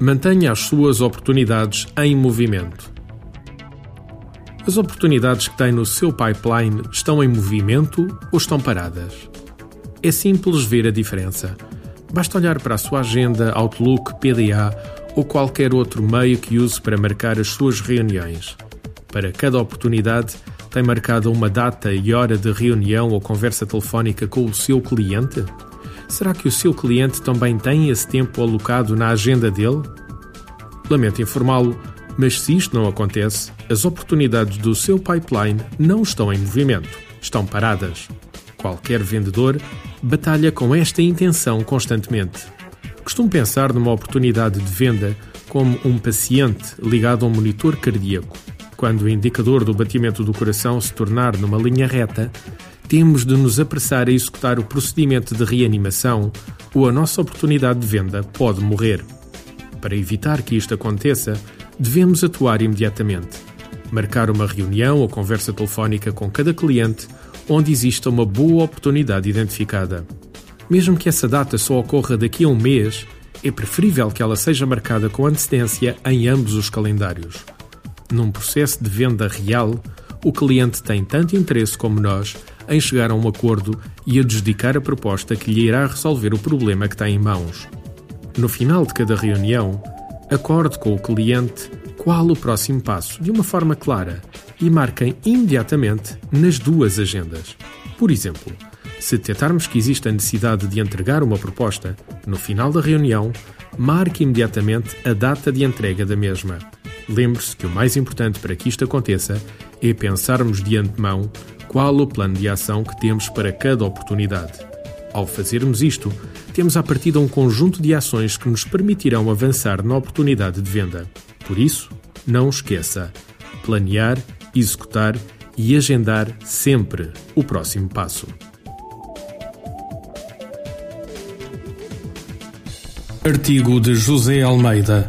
Mantenha as suas oportunidades em movimento. As oportunidades que tem no seu pipeline estão em movimento ou estão paradas? É simples ver a diferença. Basta olhar para a sua agenda, Outlook, PDA ou qualquer outro meio que use para marcar as suas reuniões. Para cada oportunidade, tem marcado uma data e hora de reunião ou conversa telefónica com o seu cliente? Será que o seu cliente também tem esse tempo alocado na agenda dele? Lamento informá-lo, mas se isto não acontece, as oportunidades do seu pipeline não estão em movimento, estão paradas. Qualquer vendedor batalha com esta intenção constantemente. Costumo pensar numa oportunidade de venda como um paciente ligado a um monitor cardíaco. Quando o indicador do batimento do coração se tornar numa linha reta, temos de nos apressar a executar o procedimento de reanimação ou a nossa oportunidade de venda pode morrer. Para evitar que isto aconteça, devemos atuar imediatamente. Marcar uma reunião ou conversa telefónica com cada cliente onde exista uma boa oportunidade identificada. Mesmo que essa data só ocorra daqui a um mês, é preferível que ela seja marcada com antecedência em ambos os calendários. Num processo de venda real, o cliente tem tanto interesse como nós em chegar a um acordo e adjudicar a proposta que lhe irá resolver o problema que tem em mãos. No final de cada reunião, acorde com o cliente qual o próximo passo de uma forma clara e marquem imediatamente nas duas agendas. Por exemplo, se detectarmos que existe a necessidade de entregar uma proposta, no final da reunião, marque imediatamente a data de entrega da mesma. Lembre-se que o mais importante para que isto aconteça é pensarmos de antemão qual o plano de ação que temos para cada oportunidade. Ao fazermos isto, temos à partida um conjunto de ações que nos permitirão avançar na oportunidade de venda. Por isso, não esqueça: planear, executar e agendar sempre o próximo passo. Artigo de José Almeida,